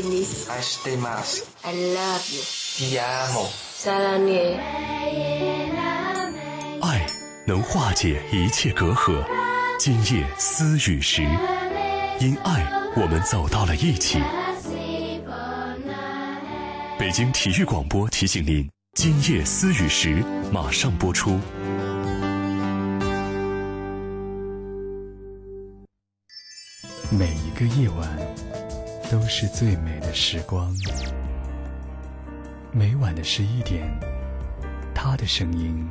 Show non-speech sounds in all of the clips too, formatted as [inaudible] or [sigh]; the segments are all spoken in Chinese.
Chinese. I stay mask. I love you. Ti amo. Sarangye. 爱能化解一切隔阂。今夜思雨时，因爱我们走到了一起。北京体育广播提醒您：今夜思雨时马上播出。每一个夜晚都是最美的时光。每晚的十一点，他的声音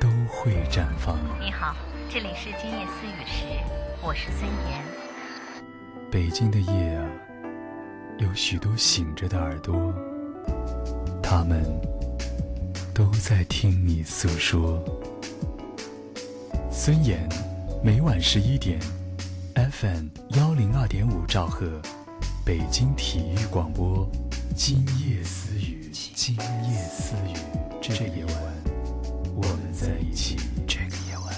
都会绽放。你好，这里是今夜思雨时，我是孙岩。北京的夜啊，有许多醒着的耳朵，他们都在听你诉说。孙岩，每晚十一点，FM 幺零二点五兆赫，北京体育广播，今夜私语，今夜私语，这个夜晚，我们在一起。这个夜晚，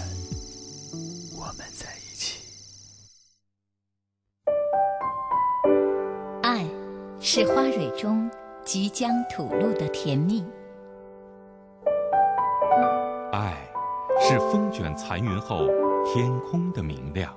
我们在一起。爱，是花蕊中即将吐露的甜蜜。爱，是风卷残云后天空的明亮。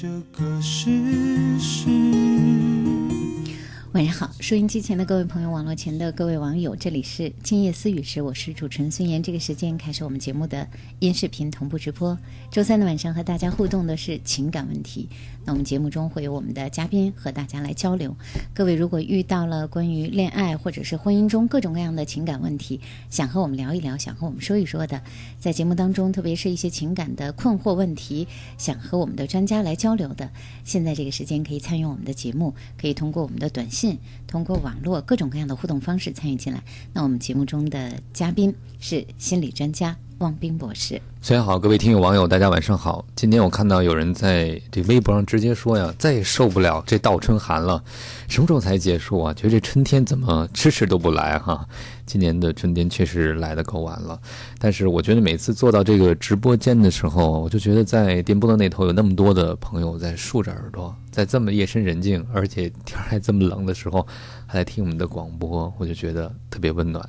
这个事实。晚上好，收音机前的各位朋友，网络前的各位网友，这里是今夜思雨时，我是主持人孙岩。这个时间开始我们节目的音视频同步直播。周三的晚上和大家互动的是情感问题，那我们节目中会有我们的嘉宾和大家来交流。各位如果遇到了关于恋爱或者是婚姻中各种各样的情感问题，想和我们聊一聊，想和我们说一说的，在节目当中，特别是一些情感的困惑问题，想和我们的专家来交流的，现在这个时间可以参与我们的节目，可以通过我们的短信。通过网络各种各样的互动方式参与进来。那我们节目中的嘉宾是心理专家王斌博士。大家好，各位听友网友，大家晚上好。今天我看到有人在这微博上直接说呀，再也受不了这倒春寒了，什么时候才结束啊？觉得这春天怎么迟迟都不来哈？[laughs] 今年的春天确实来得够晚了。但是我觉得每次坐到这个直播间的时候，我就觉得在电波的那头有那么多的朋友在竖着耳朵，在这么夜深人静，而且天还这么冷的时候，还在听我们的广播，我就觉得特别温暖。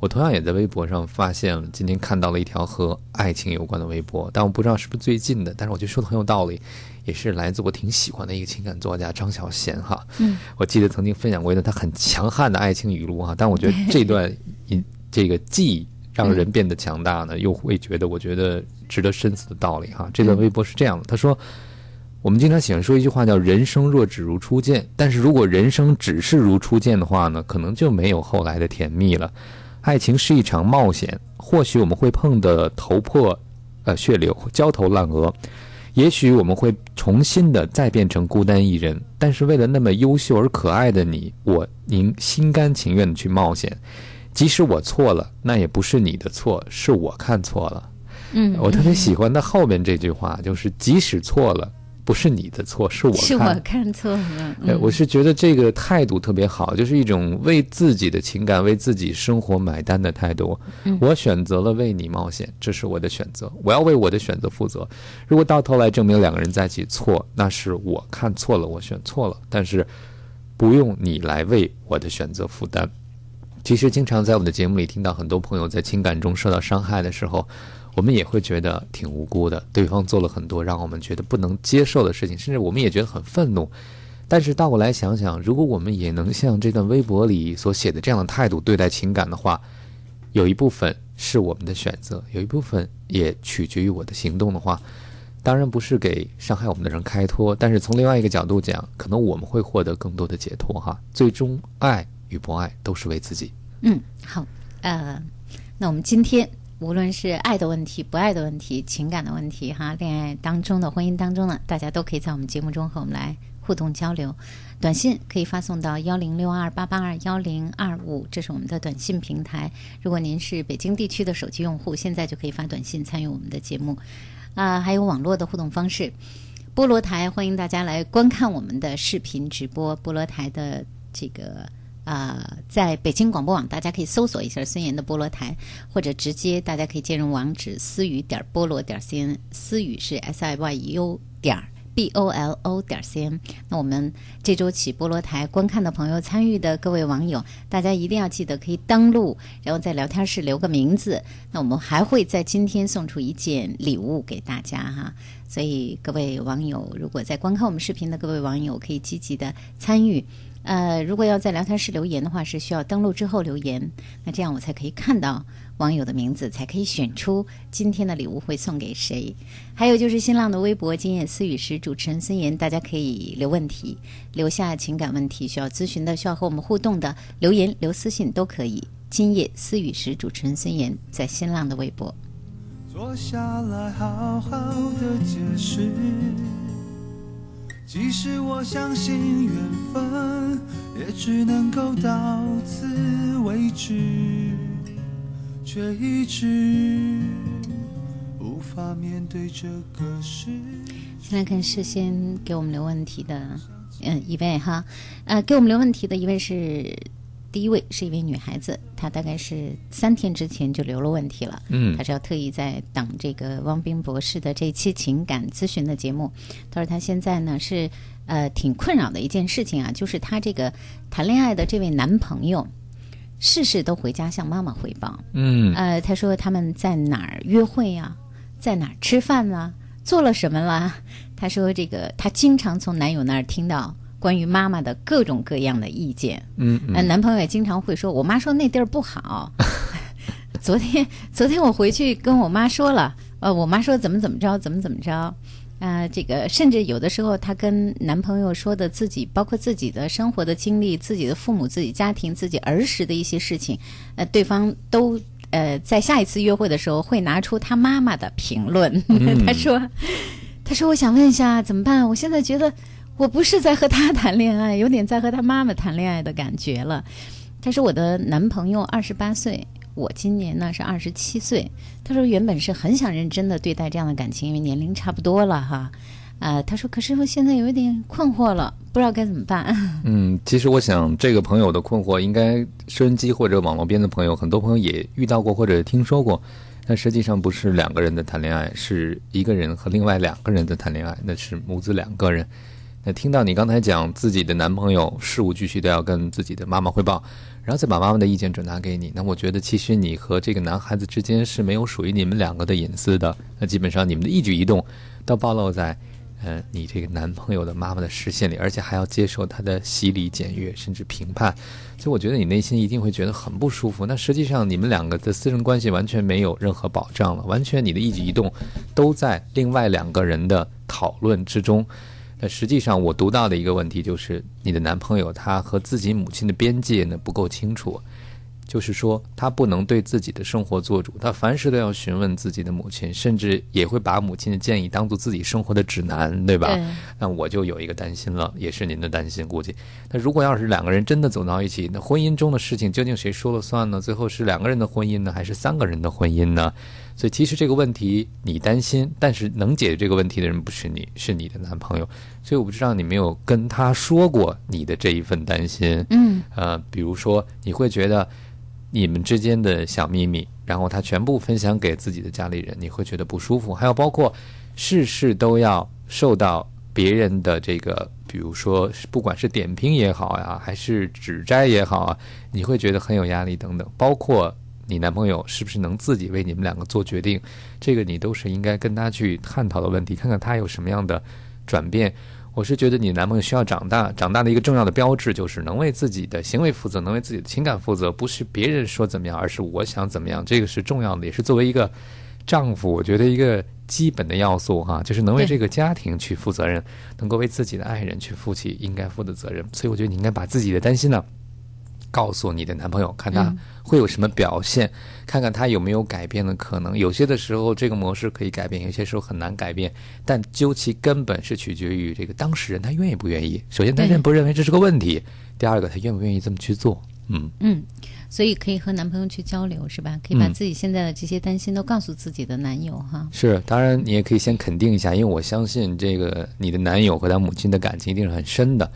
我同样也在微博上发现了，今天看到了一条和爱情有关的微博，但我不知道是不是最近的，但是我觉得说的很有道理，也是来自我挺喜欢的一个情感作家张小娴哈。嗯，我记得曾经分享过一段他很强悍的爱情语录哈，但我觉得这段 [laughs] 一这个既让人变得强大呢，又会觉得我觉得值得深思的道理哈。这段微博是这样的，他说：“我们经常喜欢说一句话叫“人生若只如初见”，但是如果人生只是如初见的话呢，可能就没有后来的甜蜜了。爱情是一场冒险，或许我们会碰得头破，呃血流，焦头烂额；也许我们会重新的再变成孤单一人。但是为了那么优秀而可爱的你，我宁心甘情愿的去冒险。即使我错了，那也不是你的错，是我看错了。嗯，我特别喜欢他后面这句话，就是即使错了，不是你的错，是我我看错了。我是觉得这个态度特别好，就是一种为自己的情感、为自己生活买单的态度。嗯我选择了为你冒险，这是我的选择，我要为我的选择负责。如果到头来证明两个人在一起错，那是我看错了，我选错了。但是不用你来为我的选择负担。其实经常在我们的节目里听到很多朋友在情感中受到伤害的时候，我们也会觉得挺无辜的，对方做了很多让我们觉得不能接受的事情，甚至我们也觉得很愤怒。但是倒过来想想，如果我们也能像这段微博里所写的这样的态度对待情感的话，有一部分是我们的选择，有一部分也取决于我的行动的话，当然不是给伤害我们的人开脱，但是从另外一个角度讲，可能我们会获得更多的解脱哈。最终，爱与不爱都是为自己。嗯，好，呃，那我们今天无论是爱的问题、不爱的问题、情感的问题，哈，恋爱当中的、婚姻当中的，大家都可以在我们节目中和我们来互动交流。短信可以发送到幺零六二八八二幺零二五，这是我们的短信平台。如果您是北京地区的手机用户，现在就可以发短信参与我们的节目。啊、还有网络的互动方式，菠萝台欢迎大家来观看我们的视频直播。菠萝台的这个啊、在北京广播网，大家可以搜索一下孙岩的菠萝台，或者直接大家可以进入网址思雨点菠萝点 cn，思雨是 s i y u 点儿 b o l o 点 cn。那我们这周起菠萝台观看的朋友、参与的各位网友，大家一定要记得可以登录，然后在聊天室留个名字。那我们还会在今天送出一件礼物给大家哈。所以各位网友，如果在观看我们视频的各位网友，可以积极的参与。呃，如果要在聊天室留言的话，是需要登录之后留言，那这样我才可以看到网友的名字，才可以选出今天的礼物会送给谁。还有就是新浪的微博“今夜思雨时”，主持人孙岩，大家可以留问题，留下情感问题需要咨询的，需要和我们互动的，留言留私信都可以。今夜思雨时，主持人孙岩在新浪的微博。坐下来好好的解释。即使我相信缘分，也只能够到此为止，却一直无法面对这个事。先来看事先给我们留问题的，嗯，一位哈，呃，给我们留问题的一位是第一位是一位女孩子，她大概是三天之前就留了问题了，嗯。她是要特意在等这个汪冰博士的这期情感咨询的节目。她说她现在呢是呃挺困扰的一件事情啊，就是她这个谈恋爱的这位男朋友，事事都回家向妈妈汇报，嗯。呃，她说他们在哪儿约会呀、在哪儿吃饭啦、做了什么啦？她说这个她经常从男友那儿听到关于妈妈的各种各样的意见。嗯呃，男朋友也经常会说，我妈说那地儿不好。[laughs] 昨天昨天我回去跟我妈说了，呃，我妈说怎么怎么着，怎么怎么着。呃，这个甚至有的时候，她跟男朋友说的自己，包括自己的生活的经历、自己的父母、自己家庭、自己儿时的一些事情，呃，对方都呃在下一次约会的时候会拿出他妈妈的评论。[laughs] 他说：“他说我想问一下怎么办？我现在觉得我不是在和他谈恋爱，有点在和他妈妈谈恋爱的感觉了。”他说：“我的男朋友二十八岁，我今年呢是二十七岁。他说原本是很想认真的对待这样的感情，因为年龄差不多了哈。啊、他说可是我现在有一点困惑了，不知道该怎么办。[laughs] 嗯，其实我想这个朋友的困惑，应该收音机或者网络边的朋友，很多朋友也遇到过或者听说过。但实际上不是两个人的谈恋爱，是一个人和另外两个人的谈恋爱，那是母子两个人。那听到你刚才讲自己的男朋友事无巨细都要跟自己的妈妈汇报，然后再把妈妈的意见转达给你，那我觉得其实你和这个男孩子之间是没有属于你们两个的隐私的。那基本上你们的一举一动都暴露在呃你这个男朋友的妈妈的视线里，而且还要接受他的洗礼、检阅甚至评判。所以我觉得你内心一定会觉得很不舒服。那实际上你们两个的私人关系完全没有任何保障了，完全你的一举一动都在另外两个人的讨论之中。那实际上我读到的一个问题就是，你的男朋友他和自己母亲的边界呢不够清楚，就是说他不能对自己的生活做主，他凡事都要询问自己的母亲，甚至也会把母亲的建议当做自己生活的指南，对吧？对那我就有一个担心了，也是您的担心，估计。那如果要是两个人真的走到一起，那婚姻中的事情究竟谁说了算呢？最后是两个人的婚姻呢，还是三个人的婚姻呢？所以其实这个问题你担心，但是能解决这个问题的人不是你，是你的男朋友。所以我不知道你没有跟他说过你的这一份担心。嗯呃，比如说你会觉得你们之间的小秘密，然后他全部分享给自己的家里人，你会觉得不舒服。还有包括事事都要受到别人的这个，比如说不管是点评也好呀，还是指摘也好啊，你会觉得很有压力等等。包括你男朋友是不是能自己为你们两个做决定，这个你都是应该跟他去探讨的问题，看看他有什么样的转变。我是觉得你男朋友需要长大，长大的一个重要的标志就是能为自己的行为负责，能为自己的情感负责，不是别人说怎么样，而是我想怎么样，这个是重要的，也是作为一个丈夫，我觉得一个基本的要素哈，就是能为这个家庭去负责任，能够为自己的爱人去负起应该负的责任。所以我觉得你应该把自己的担心呢。告诉你的男朋友，看他会有什么表现，看看他有没有改变的可能。有些的时候，这个模式可以改变，有些时候很难改变。但究其根本是取决于这个当事人他愿意不愿意。首先，他对认不认为这是个问题；第二个，他愿不愿意这么去做。嗯，嗯，所以可以和男朋友去交流，是吧？可以把嗯自己现在的这些担心都告诉自己的男友哈。是。当然，你也可以先肯定一下，因为我相信这个你的男友和他母亲的感情一定是很深的。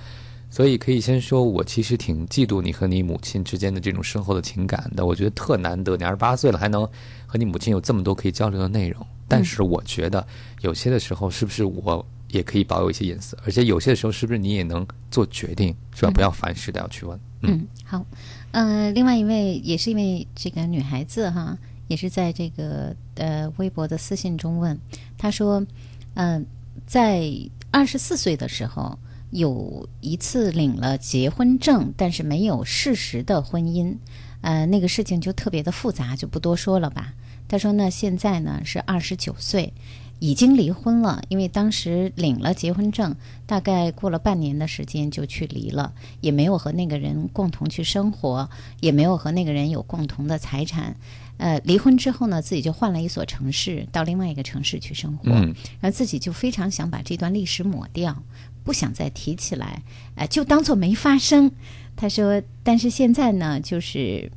所以可以先说，我其实挺嫉妒你和你母亲之间的这种深厚的情感的。我觉得特难得，你二十八岁了还能和你母亲有这么多可以交流的内容。但是我觉得有些的时候，是不是我也可以保有一些隐私？而且有些的时候，是不是你也能做决定，是吧？不要凡事都要去问。嗯嗯，好，呃，另外一位也是一位这个女孩子哈，也是在这个呃微博的私信中问，她说，嗯、在二十四岁的时候有一次领了结婚证，但是没有事实的婚姻，呃，那个事情就特别的复杂，就不多说了吧。他说呢，现在呢是二十九岁。已经离婚了，因为当时领了结婚证，大概过了半年的时间就去离了，也没有和那个人共同去生活，也没有和那个人有共同的财产。呃，离婚之后呢，自己就换了一所城市，到另外一个城市去生活，嗯然后自己就非常想把这段历史抹掉，不想再提起来，呃，就当做没发生。他说，但是现在呢，就是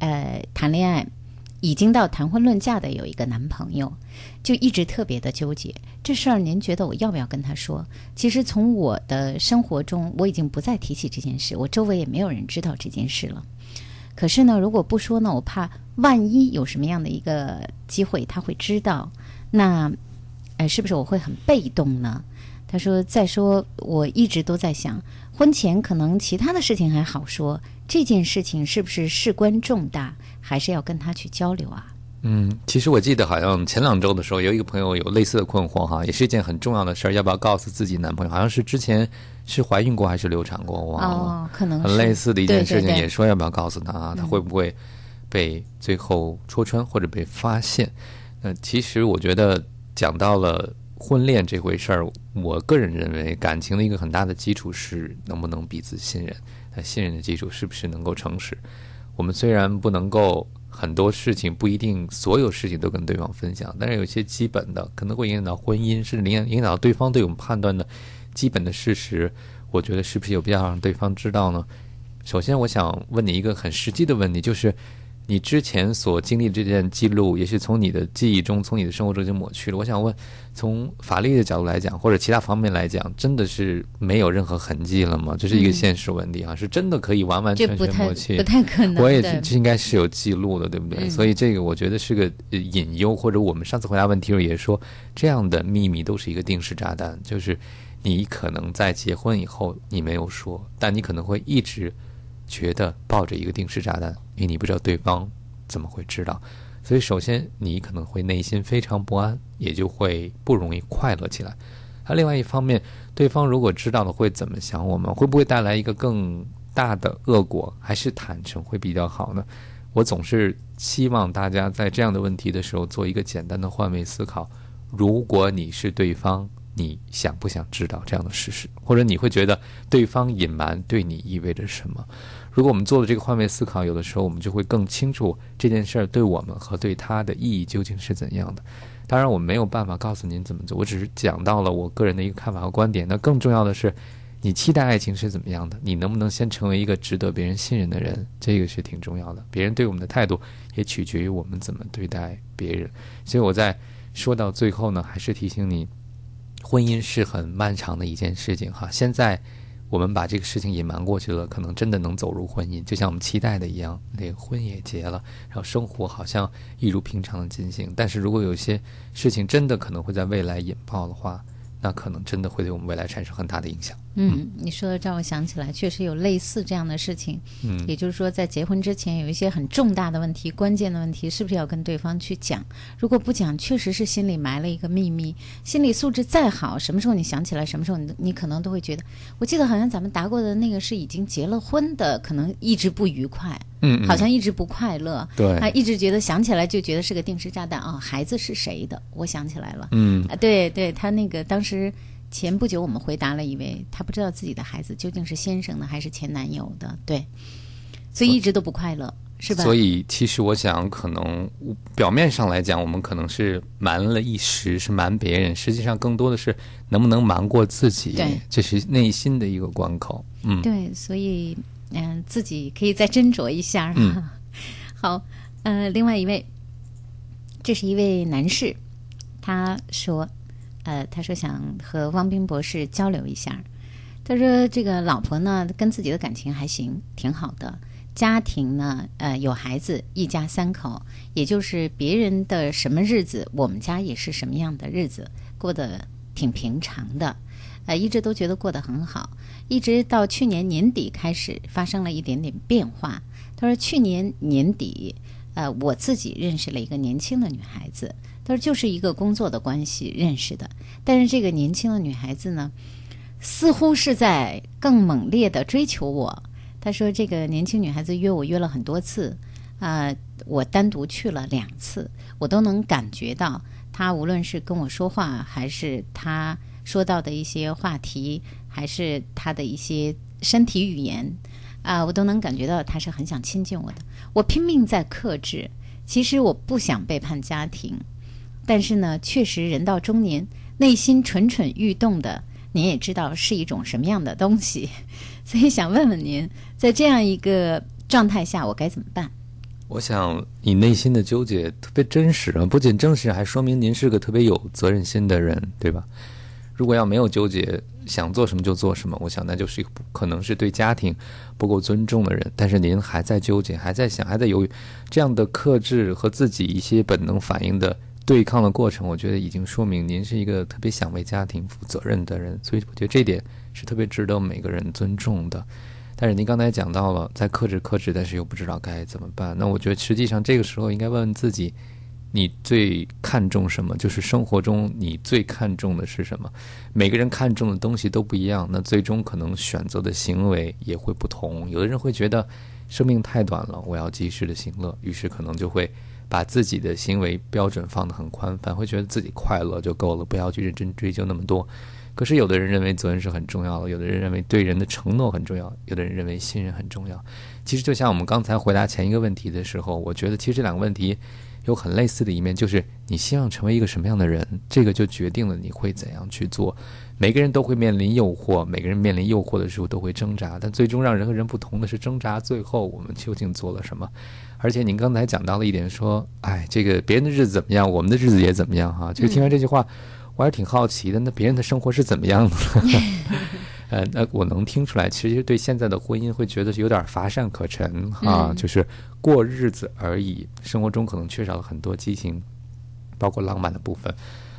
呃，谈恋爱已经到谈婚论嫁的有一个男朋友，就一直特别的纠结这事儿。您觉得我要不要跟他说？其实从我的生活中，我已经不再提起这件事，我周围也没有人知道这件事了。可是呢，如果不说呢，我怕万一有什么样的一个机会他会知道，那，呃，是不是我会很被动呢？他说：“再说，我一直都在想，婚前可能其他的事情还好说，这件事情是不是事关重大，还是要跟他去交流啊？嗯，其实我记得好像前两周的时候，有一个朋友有类似的困惑哈，也是一件很重要的事儿，要不要告诉自己男朋友？好像是之前是怀孕过还是流产过，我忘了。哦，可能很类似的一件事情，也说要不要告诉他啊？他会不会被最后戳穿或者被发现？那其实我觉得讲到了婚恋这回事儿，我个人认为感情的一个很大的基础是能不能彼此信任。那信任的基础是不是能够诚实？我们虽然不能够很多事情不一定所有事情都跟对方分享，但是有些基本的可能会影响到婚姻，甚至影响影响到对方对我们判断的基本的事实，我觉得是不是有必要让对方知道呢？首先，我想问你一个很实际的问题，就是你之前所经历的这件记录，也许从你的记忆中、从你的生活中就抹去了。我想问，从法律的角度来讲，或者其他方面来讲，真的是没有任何痕迹了吗？这是一个现实问题啊，是真的可以完完全全抹去不？太可能。我也对这应该是有记录的，对不对？嗯所以这个我觉得是个呃隐忧，或者我们上次回答问题时候也说，这样的秘密都是一个定时炸弹，就是你可能在结婚以后你没有说，但你可能会一直觉得抱着一个定时炸弹，因为你不知道对方怎么会知道。所以，首先你可能会内心非常不安，也就会不容易快乐起来。还有另外一方面，对方如果知道了会怎么想我们，会不会带来一个更大的恶果？还是坦诚会比较好呢？我总是希望大家在这样的问题的时候做一个简单的换位思考。如果你是对方，你想不想知道这样的事实，或者你会觉得对方隐瞒对你意味着什么？如果我们做了这个换位思考，有的时候我们就会更清楚这件事儿对我们和对他的意义究竟是怎样的。当然，我没有办法告诉您怎么做，我只是讲到了我个人的一个看法和观点。那更重要的是，你期待爱情是怎么样的？你能不能先成为一个值得别人信任的人？这个是挺重要的。别人对我们的态度也取决于我们怎么对待别人。所以我在说到最后呢，还是提醒你，婚姻是很漫长的一件事情哈。现在我们把这个事情隐瞒过去了，可能真的能走入婚姻，就像我们期待的一样，那婚也结了，然后生活好像一如平常的进行。但是如果有些事情真的可能会在未来引爆的话，那可能真的会对我们未来产生很大的影响。嗯，你说的让我想起来，确实有类似这样的事情。嗯也就是说，在结婚之前有一些很重大的问题、关键的问题，是不是要跟对方去讲？如果不讲，确实是心里埋了一个秘密。心理素质再好，什么时候你想起来，什么时候你你可能都会觉得，我记得好像咱们答过的那个是已经结了婚的，可能一直不愉快，嗯嗯好像一直不快乐，对他，一直觉得想起来就觉得是个定时炸弹啊、孩子是谁的？我想起来了，嗯啊，对对，他那个当时前不久我们回答了一位，他不知道自己的孩子究竟是先生的还是前男友的，对，所以一直都不快乐，是吧？所以，其实我想，可能表面上来讲，我们可能是瞒了一时，是瞒别人，实际上更多的是能不能瞒过自己对，这是内心的一个关口。嗯，对，所以嗯、自己可以再斟酌一下。嗯 [laughs] 好，呃，另外一位，这是一位男士，他说，呃，他说想和汪斌博士交流一下。他说这个老婆呢，跟自己的感情还行，挺好的。家庭呢，呃，有孩子，一家三口，也就是别人的什么日子，我们家也是什么样的日子，过得挺平常的。呃，一直都觉得过得很好，一直到去年年底开始发生了一点点变化。他说去年年底，呃，我自己认识了一个年轻的女孩子，他说就是一个工作的关系认识的，但是这个年轻的女孩子呢，似乎是在更猛烈的追求我。他说这个年轻女孩子约我约了很多次，啊、我单独去了两次，我都能感觉到她无论是跟我说话，还是她说到的一些话题，还是她的一些身体语言，啊、我都能感觉到她是很想亲近我的。我拼命在克制，其实我不想背叛家庭，但是呢，确实人到中年，内心蠢蠢欲动的，您也知道是一种什么样的东西，[laughs] 所以想问问您，在这样一个状态下，我该怎么办？我想你内心的纠结特别真实啊，不仅真实，还说明您是个特别有责任心的人，对吧？如果要没有纠结，想做什么就做什么，我想那就是一个可能是对家庭不够尊重的人。但是您还在纠结，还在想，还在犹豫，这样的克制和自己一些本能反应的对抗的过程，我觉得已经说明您是一个特别想为家庭负责任的人。所以我觉得这点是特别值得每个人尊重的。但是您刚才讲到了在克制克制，但是又不知道该怎么办。那我觉得实际上这个时候应该问问自己，你最看重什么？就是生活中你最看重的是什么？每个人看重的东西都不一样，那最终可能选择的行为也会不同。有的人会觉得生命太短了，我要及时的行乐，于是可能就会把自己的行为标准放得很宽反，会觉得自己快乐就够了，不要去认真追究那么多。可是有的人认为责任是很重要的，有的人认为对人的承诺很重要，有的人认为信任很重要。其实就像我们刚才回答前一个问题的时候，我觉得其实这两个问题有很类似的一面，就是你希望成为一个什么样的人，这个就决定了你会怎样去做。每个人都会面临诱惑，每个人面临诱惑的时候都会挣扎，但最终让人和人不同的是挣扎最后我们究竟做了什么。而且您刚才讲到了一点，说，哎，这个别人的日子怎么样，我们的日子也怎么样哈。其实听完这句话，我还是挺好奇的，那别人的生活是怎么样的？[laughs] [laughs] 呃，那我能听出来，其实对现在的婚姻会觉得是有点乏善可陈哈，嗯就是过日子而已，生活中可能缺少了很多激情，包括浪漫的部分。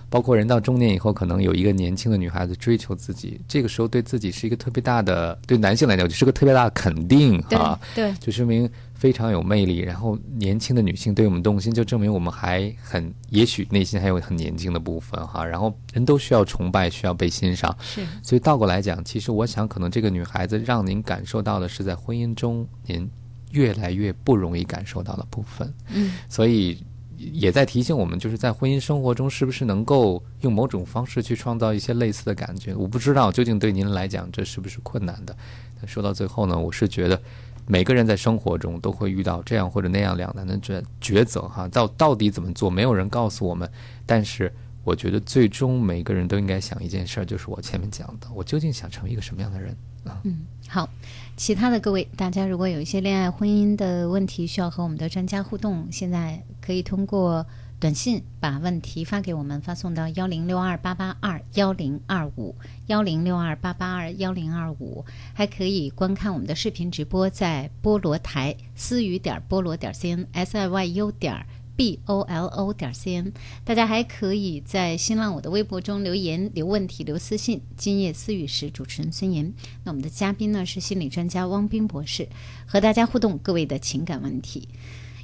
包括人到中年以后，可能有一个年轻的女孩子追求自己，这个时候对自己是一个特别大的，对男性来讲就是个特别大的肯定对哈，对，就说明非常有魅力。然后年轻的女性对我们动心，就证明我们还很，也许内心还有很年轻的部分哈。然后人都需要崇拜，需要被欣赏，是所以倒过来讲，其实我想，可能这个女孩子让您感受到的是在婚姻中您越来越不容易感受到的部分。嗯，所以也在提醒我们，就是在婚姻生活中，是不是能够用某种方式去创造一些类似的感觉？我不知道究竟对您来讲这是不是困难的。但说到最后呢，我是觉得每个人在生活中都会遇到这样或者那样两难的抉抉择哈，到到底怎么做，没有人告诉我们。但是我觉得最终每个人都应该想一件事儿，就是我前面讲的，我究竟想成为一个什么样的人啊？嗯，好，其他的各位，大家如果有一些恋爱、婚姻的问题需要和我们的专家互动，现在可以通过短信把问题发给我们，发送到幺零六二八八二幺零二五幺零六二八八二幺零二五，还可以观看我们的视频直播，在菠萝台思雨点菠萝点 cn s i y u 点 b o l o 点 cn。大家还可以在新浪我的微博中留言、留问题、留私信。今夜思雨时，主持人孙岩。那我们的嘉宾呢是心理专家汪斌博士，和大家互动各位的情感问题。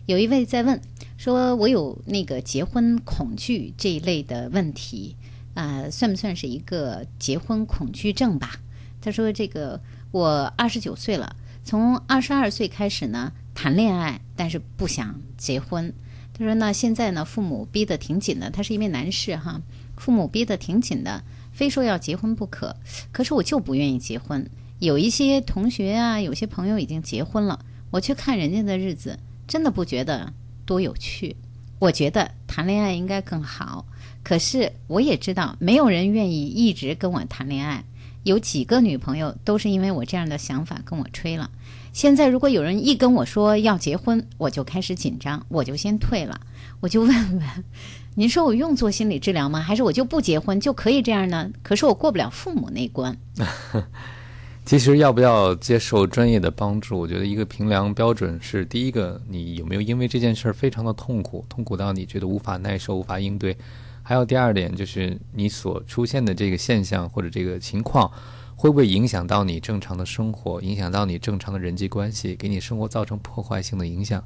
有一位在问说：“我有那个结婚恐惧这一类的问题，啊、算不算是一个结婚恐惧症吧？”他说：“这个我二十九岁了，从二十二岁开始呢谈恋爱，但是不想结婚。他说呢，现在呢父母逼得挺紧的，他是一位男士哈，父母逼得挺紧的，非说要结婚不可。可是我就不愿意结婚。有一些同学啊，有些朋友已经结婚了，我去看人家的日子，真的不觉得多有趣。我觉得谈恋爱应该更好，可是我也知道没有人愿意一直跟我谈恋爱。有几个女朋友都是因为我这样的想法跟我吹了。现在如果有人一跟我说要结婚，我就开始紧张，我就先退了。我就问问，[laughs] 您说我用做心理治疗吗？还是我就不结婚就可以这样呢？可是我过不了父母那关。[laughs] 其实要不要接受专业的帮助，我觉得一个评量标准是：第一个，你有没有因为这件事儿非常的痛苦，痛苦到你觉得无法耐受、无法应对；还有第二点就是你所出现的这个现象或者这个情况，会不会影响到你正常的生活，影响到你正常的人际关系，给你生活造成破坏性的影响。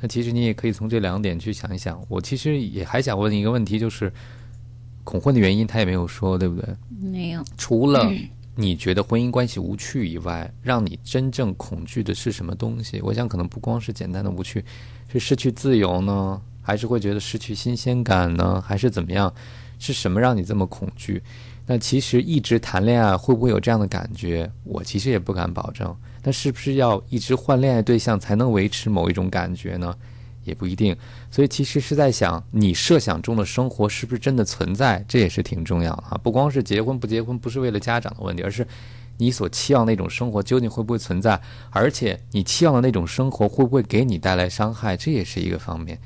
那其实你也可以从这两点去想一想。我其实也还想问你一个问题，就是恐婚的原因，他也没有说，对不对？没有，除了你觉得婚姻关系无趣以外，让你真正恐惧的是什么东西？我想可能不光是简单的无趣，是失去自由呢，还是会觉得失去新鲜感呢，还是怎么样？是什么让你这么恐惧？那其实一直谈恋爱会不会有这样的感觉？我其实也不敢保证。那是不是要一直换恋爱对象才能维持某一种感觉呢？也不一定。所以其实是在想，你设想中的生活是不是真的存在？这也是挺重要的啊。不光是结婚不结婚，不是为了家长的问题，而是你所期望那种生活究竟会不会存在？而且你期望的那种生活会不会给你带来伤害？这也是一个方面。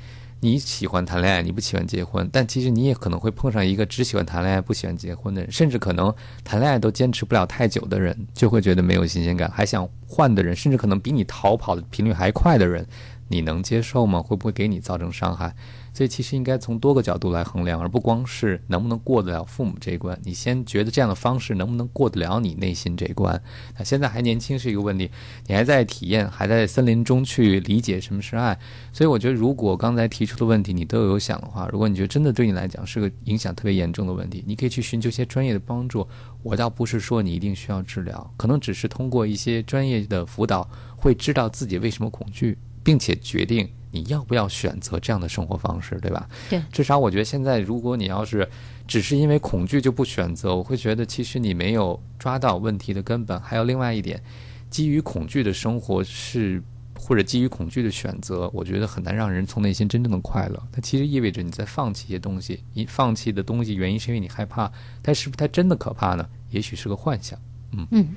你喜欢谈恋爱，你不喜欢结婚，但其实你也可能会碰上一个只喜欢谈恋爱不喜欢结婚的人，甚至可能谈恋爱都坚持不了太久的人，就会觉得没有新鲜感，还想换的人，甚至可能比你逃跑的频率还快的人，你能接受吗？会不会给你造成伤害？所以其实应该从多个角度来衡量，而不光是能不能过得了父母这一关。你先觉得这样的方式能不能过得了你内心这一关？那现在还年轻是一个问题，你还在体验，还在森林中去理解什么是爱。所以我觉得，如果刚才提出的问题你都有想的话，如果你觉得真的对你来讲是个影响特别严重的问题，你可以去寻求一些专业的帮助。我倒不是说你一定需要治疗，可能只是通过一些专业的辅导，会知道自己为什么恐惧，并且决定。你要不要选择这样的生活方式，对吧？对，至少我觉得现在，如果你要是只是因为恐惧就不选择，我会觉得其实你没有抓到问题的根本。还有另外一点，基于恐惧的生活是，或者基于恐惧的选择，我觉得很难让人从内心真正的快乐。它其实意味着你在放弃一些东西，你放弃的东西原因是因为你害怕，但是不是它真的可怕呢？也许是个幻想。嗯嗯，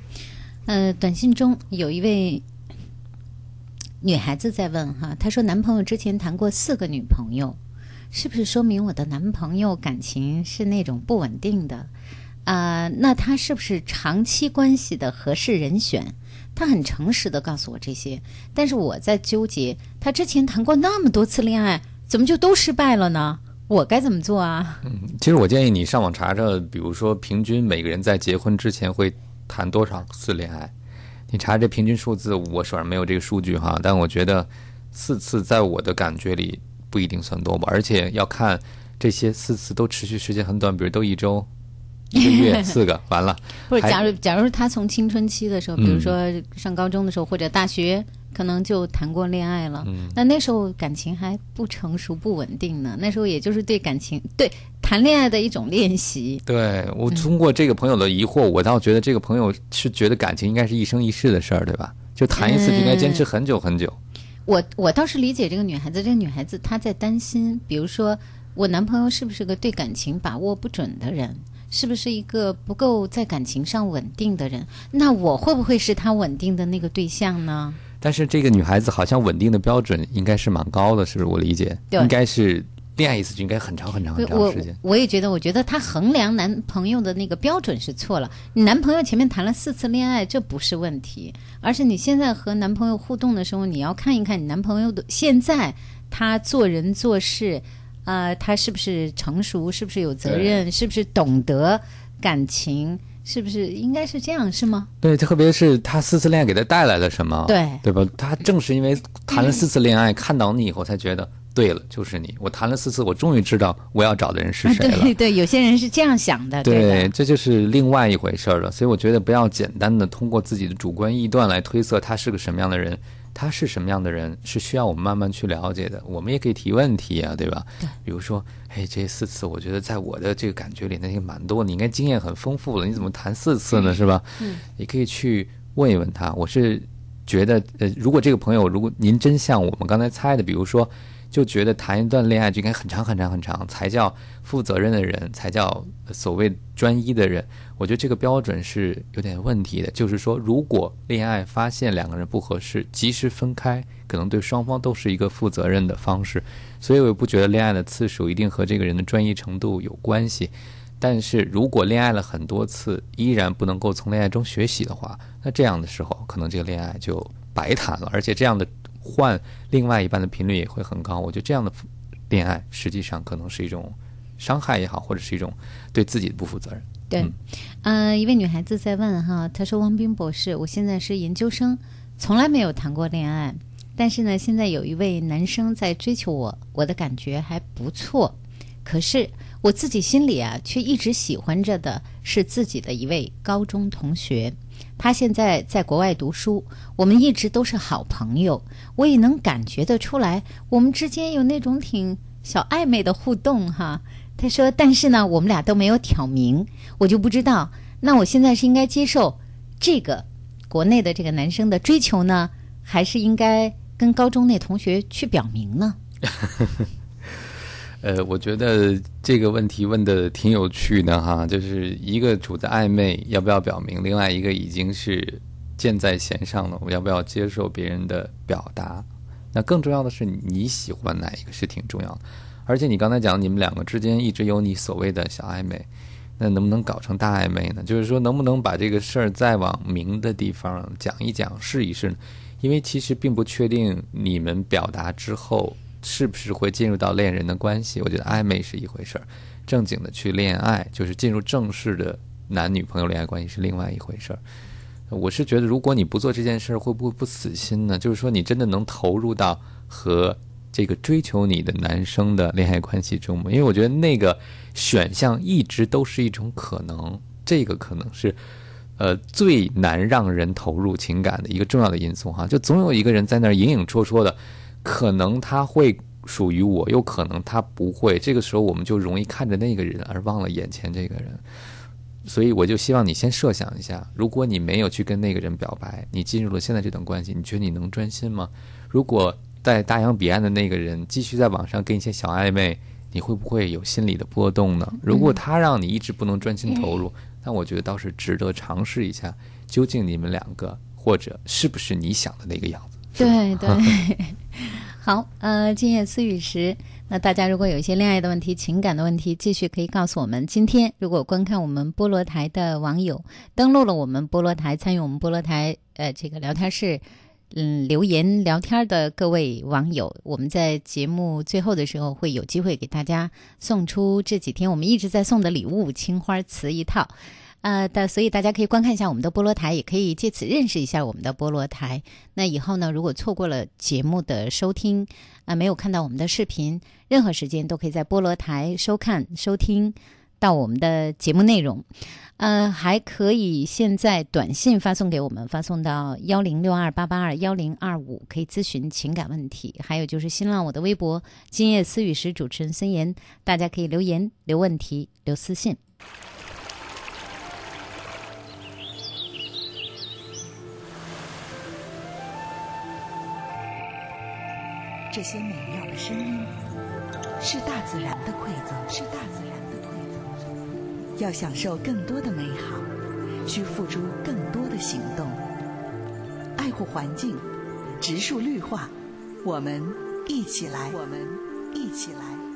呃，短信中有一位。女孩子在问哈，她说男朋友之前谈过四个女朋友，是不是说明我的男朋友感情是那种不稳定的？啊、那他是不是长期关系的合适人选？他很诚实的告诉我这些，但是我在纠结，他之前谈过那么多次恋爱，怎么就都失败了呢？我该怎么做啊？嗯其实我建议你上网查查，比如说平均每个人在结婚之前会谈多少次恋爱。你查这平均数字，我手上没有这个数据哈，但我觉得四次在我的感觉里不一定算多吧，而且要看这些四次都持续时间很短，比如都一周、一个月，[laughs] 四个完了。或者假如假如他从青春期的时候，比如说上高中的时候或者大学可能就谈过恋爱了。嗯那那时候感情还不成熟、不稳定呢，那时候也就是对感情、对谈恋爱的一种练习。对我通过这个朋友的疑惑，我倒觉得这个朋友是觉得感情应该是一生一世的事儿，对吧？就谈一次就应该坚持很久很久。我我倒是理解这个女孩子，这个女孩子她在担心，比如说我男朋友是不是个对感情把握不准的人，是不是一个不够在感情上稳定的人？那我会不会是他稳定的那个对象呢？但是这个女孩子好像稳定的标准应该是蛮高的，是不是？我理解，应该是恋爱一次就应该很长很长很长我时间。我也觉得，我觉得她衡量男朋友的那个标准是错了。你男朋友前面谈了四次恋爱，这不是问题，而是你现在和男朋友互动的时候，你要看一看你男朋友的现在他做人做事，啊，他是不是成熟，是不是有责任，是不是懂得感情，是不是应该是这样，是吗？对，特别是他四次恋爱给他带来了什么？对对吧？他正是因为谈了四次恋爱，看到你以后才觉得，对了，就是你。我谈了四次，我终于知道我要找的人是谁了。对对，有些人是这样想的，对对，这就是另外一回事儿了。所以我觉得不要简单的通过自己的主观臆断来推测他是个什么样的人，他是什么样的人是需要我们慢慢去了解的。我们也可以提问题啊，对吧？对。比如说，哎，这四次我觉得在我的这个感觉里，那些蛮多，你应该经验很丰富了，你怎么谈四次呢？是吧？嗯。你可以去问一问他。我是觉得，呃，如果这个朋友，如果您真像我们刚才猜的，比如说。就觉得谈一段恋爱就应该很长很长很长，才叫负责任的人，才叫所谓专一的人。我觉得这个标准是有点问题的。就是说，如果恋爱发现两个人不合适，及时分开，可能对双方都是一个负责任的方式。所以，我也不觉得恋爱的次数一定和这个人的专一程度有关系。但是如果恋爱了很多次，依然不能够从恋爱中学习的话，那这样的时候，可能这个恋爱就白谈了。而且这样的。换另外一半的频率也会很高，我觉得这样的恋爱实际上可能是一种伤害也好，或者是一种对自己的不负责任。对，嗯、呃，一位女孩子在问哈，她说：“汪斌博士，我现在是研究生，从来没有谈过恋爱，但是呢，现在有一位男生在追求我，我的感觉还不错，可是我自己心里啊，却一直喜欢着的是自己的一位高中同学。”他现在在国外读书，我们一直都是好朋友，我也能感觉得出来，我们之间有那种挺小暧昧的互动哈。他说，但是呢，我们俩都没有挑明，我就不知道，那我现在是应该接受这个国内的这个男生的追求呢，还是应该跟高中那同学去表明呢？[laughs] 呃，我觉得这个问题问的挺有趣的哈，就是一个处在暧昧，要不要表明；另外一个已经是箭在弦上了，我要不要接受别人的表达？那更重要的是你喜欢哪一个是挺重要的。而且你刚才讲你们两个之间一直有你所谓的小暧昧，那能不能搞成大暧昧呢？就是说能不能把这个事儿再往明的地方讲一讲，试一试？因为其实并不确定你们表达之后。是不是会进入到恋人的关系？我觉得暧昧是一回事儿，正经的去恋爱，就是进入正式的男女朋友恋爱关系是另外一回事儿。我是觉得，如果你不做这件事儿，会不会不死心呢？就是说，你真的能投入到和这个追求你的男生的恋爱关系中吗？因为我觉得那个选项一直都是一种可能，这个可能是呃最难让人投入情感的一个重要的因素哈。就总有一个人在那儿隐隐绰绰的。可能他会属于我，又可能他不会。这个时候我们就容易看着那个人而忘了眼前这个人。所以我就希望你先设想一下，如果你没有去跟那个人表白，你进入了现在这段关系，你觉得你能专心吗？如果在大洋彼岸的那个人继续在网上跟一些小暧昧，你会不会有心理的波动呢？如果他让你一直不能专心投入，那我觉得倒是值得尝试一下，究竟你们两个或者是不是你想的那个样子。对对，[laughs] 好，呃，今夜思雨时，那大家如果有一些恋爱的问题、情感的问题，继续可以告诉我们。今天如果观看我们菠萝台的网友登录了我们菠萝台，参与我们菠萝台呃这个聊天室，嗯，留言聊天的各位网友，我们在节目最后的时候会有机会给大家送出这几天我们一直在送的礼物——青花瓷一套。呃的，所以大家可以观看一下我们的菠萝台，也可以借此认识一下我们的菠萝台。那以后呢，如果错过了节目的收听，啊、呃，没有看到我们的视频，任何时间都可以在菠萝台收看收听。到我们的节目内容。呃，还可以现在短信发送给我们，发送到幺零六二八八二幺零二五，可以咨询情感问题。还有就是新浪我的微博“今夜思语时”主持人孙岩，大家可以留言、留问题、留私信。这些美妙的声音是大自然的馈赠，是大自然的馈赠。要享受更多的美好，需付出更多的行动。爱护环境，植树绿化，我们一起来，我们一起来。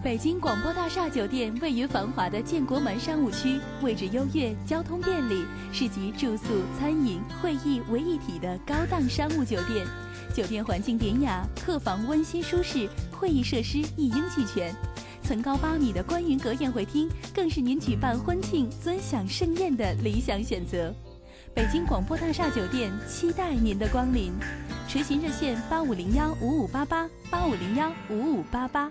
北京广播大厦酒店位于繁华的建国门商务区，位置优越，交通便利，是集住宿、餐饮、会议为一体的高档商务酒店。酒店环境典雅，客房温馨舒适，会议设施一应俱全。层高八米的观云阁宴会厅，更是您举办婚庆、尊享盛宴的理想选择。北京广播大厦酒店期待您的光临，垂询热线八五零幺五五八八八五零幺五五八八。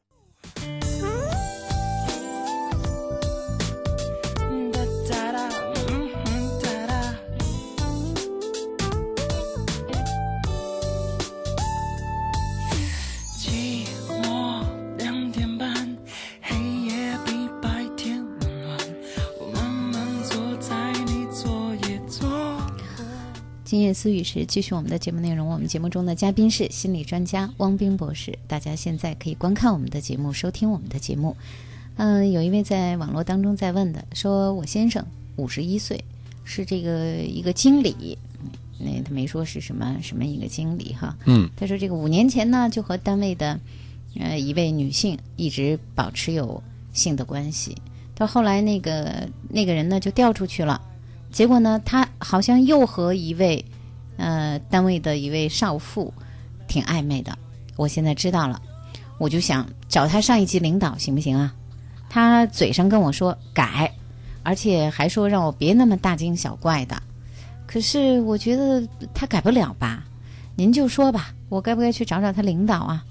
夜思语时，继续我们的节目内容。我们节目中的嘉宾是心理专家汪冰博士。大家现在可以观看我们的节目，收听我们的节目。嗯，有一位在网络当中在问的，说我先生五十一岁，是这个一个经理，那他没说是什么什么一个经理哈。嗯，他说这个五年前呢，就和单位的呃一位女性一直保持有性的关系，到后来那个那个人呢就调出去了。结果呢，他好像又和一位，单位的一位少妇，挺暧昧的。我现在知道了，我就想找他上一级领导行不行啊？他嘴上跟我说改，而且还说让我别那么大惊小怪的。可是我觉得他改不了吧？您就说吧，我该不该去找找他领导啊？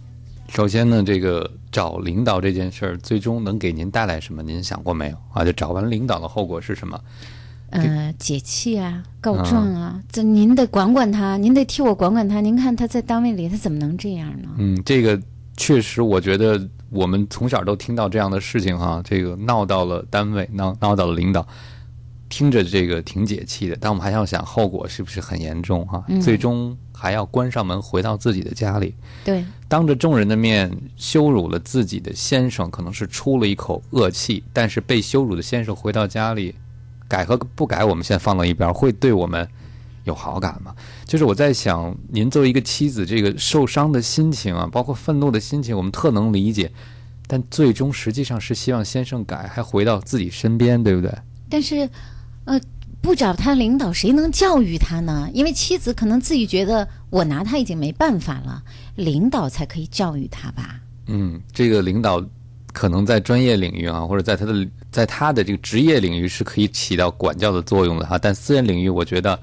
首先呢，这个找领导这件事儿，最终能给您带来什么？您想过没有啊？就找完领导的后果是什么？呃，解气啊，告状啊，这您得管管他，您得替我管管他。您看他在单位里，他怎么能这样呢？嗯，这个确实，我觉得我们从小都听到这样的事情哈，这个闹到了单位，闹闹到了领导，听着这个挺解气的，但我们还要想后果是不是很严重哈？最终还要关上门回到自己的家里，对，当着众人的面羞辱了自己的先生，可能是出了一口恶气，但是被羞辱的先生回到家里。改和不改，我们先放到一边，会对我们有好感吗？就是我在想，您作为一个妻子，这个受伤的心情啊，包括愤怒的心情，我们特能理解。但最终实际上是希望先生改，还回到自己身边，对不对？但是，呃，不找他领导，谁能教育他呢？因为妻子可能自己觉得我拿他已经没办法了，领导才可以教育他吧？嗯，这个领导。可能在专业领域啊，或者在他的在他的这个职业领域是可以起到管教的作用的哈。但私人领域，我觉得